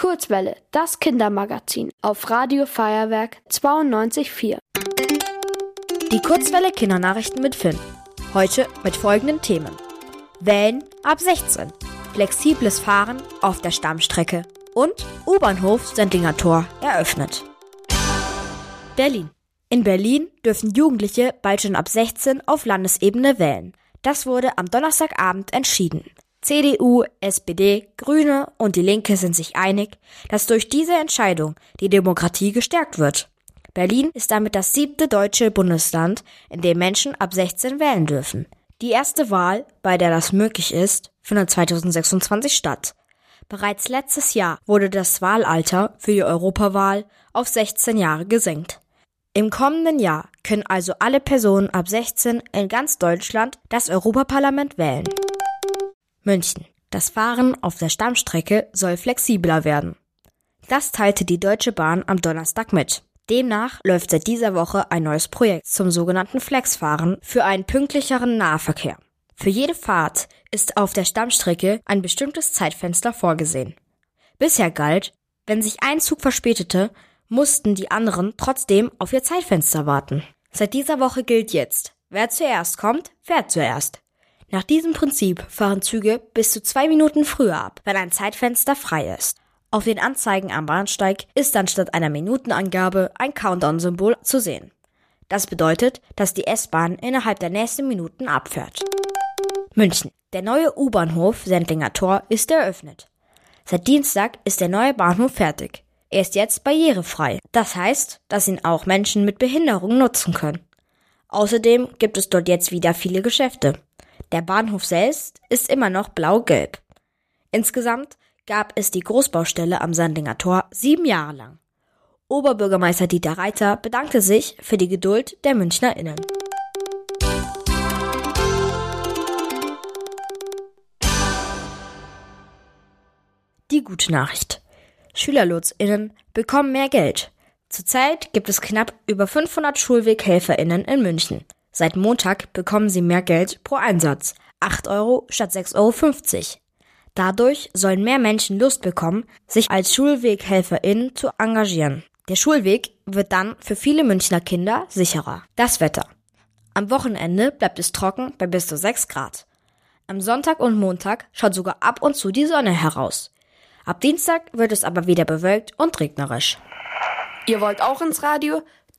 Kurzwelle, das Kindermagazin auf Radio Feuerwerk 92.4. Die Kurzwelle Kindernachrichten mit Finn. Heute mit folgenden Themen. Wählen ab 16. Flexibles Fahren auf der Stammstrecke. Und U-Bahnhof Sendlinger Tor eröffnet. Berlin. In Berlin dürfen Jugendliche bald schon ab 16 auf Landesebene wählen. Das wurde am Donnerstagabend entschieden. CDU, SPD, Grüne und die Linke sind sich einig, dass durch diese Entscheidung die Demokratie gestärkt wird. Berlin ist damit das siebte deutsche Bundesland, in dem Menschen ab 16 wählen dürfen. Die erste Wahl, bei der das möglich ist, findet 2026 statt. Bereits letztes Jahr wurde das Wahlalter für die Europawahl auf 16 Jahre gesenkt. Im kommenden Jahr können also alle Personen ab 16 in ganz Deutschland das Europaparlament wählen. München. Das Fahren auf der Stammstrecke soll flexibler werden. Das teilte die Deutsche Bahn am Donnerstag mit. Demnach läuft seit dieser Woche ein neues Projekt zum sogenannten Flexfahren für einen pünktlicheren Nahverkehr. Für jede Fahrt ist auf der Stammstrecke ein bestimmtes Zeitfenster vorgesehen. Bisher galt, wenn sich ein Zug verspätete, mussten die anderen trotzdem auf ihr Zeitfenster warten. Seit dieser Woche gilt jetzt, wer zuerst kommt, fährt zuerst. Nach diesem Prinzip fahren Züge bis zu zwei Minuten früher ab, wenn ein Zeitfenster frei ist. Auf den Anzeigen am Bahnsteig ist dann statt einer Minutenangabe ein Countdown-Symbol zu sehen. Das bedeutet, dass die S-Bahn innerhalb der nächsten Minuten abfährt. München. Der neue U-Bahnhof Sendlinger Tor ist eröffnet. Seit Dienstag ist der neue Bahnhof fertig. Er ist jetzt barrierefrei. Das heißt, dass ihn auch Menschen mit Behinderung nutzen können. Außerdem gibt es dort jetzt wieder viele Geschäfte. Der Bahnhof selbst ist immer noch blau-gelb. Insgesamt gab es die Großbaustelle am Sandinger Tor sieben Jahre lang. Oberbürgermeister Dieter Reiter bedankte sich für die Geduld der MünchnerInnen. Die gute Nachricht. SchülerlotsInnen bekommen mehr Geld. Zurzeit gibt es knapp über 500 SchulweghelferInnen in München. Seit Montag bekommen sie mehr Geld pro Einsatz. 8 Euro statt 6,50 Euro. Dadurch sollen mehr Menschen Lust bekommen, sich als SchulweghelferInnen zu engagieren. Der Schulweg wird dann für viele Münchner Kinder sicherer. Das Wetter. Am Wochenende bleibt es trocken bei bis zu 6 Grad. Am Sonntag und Montag schaut sogar ab und zu die Sonne heraus. Ab Dienstag wird es aber wieder bewölkt und regnerisch. Ihr wollt auch ins Radio?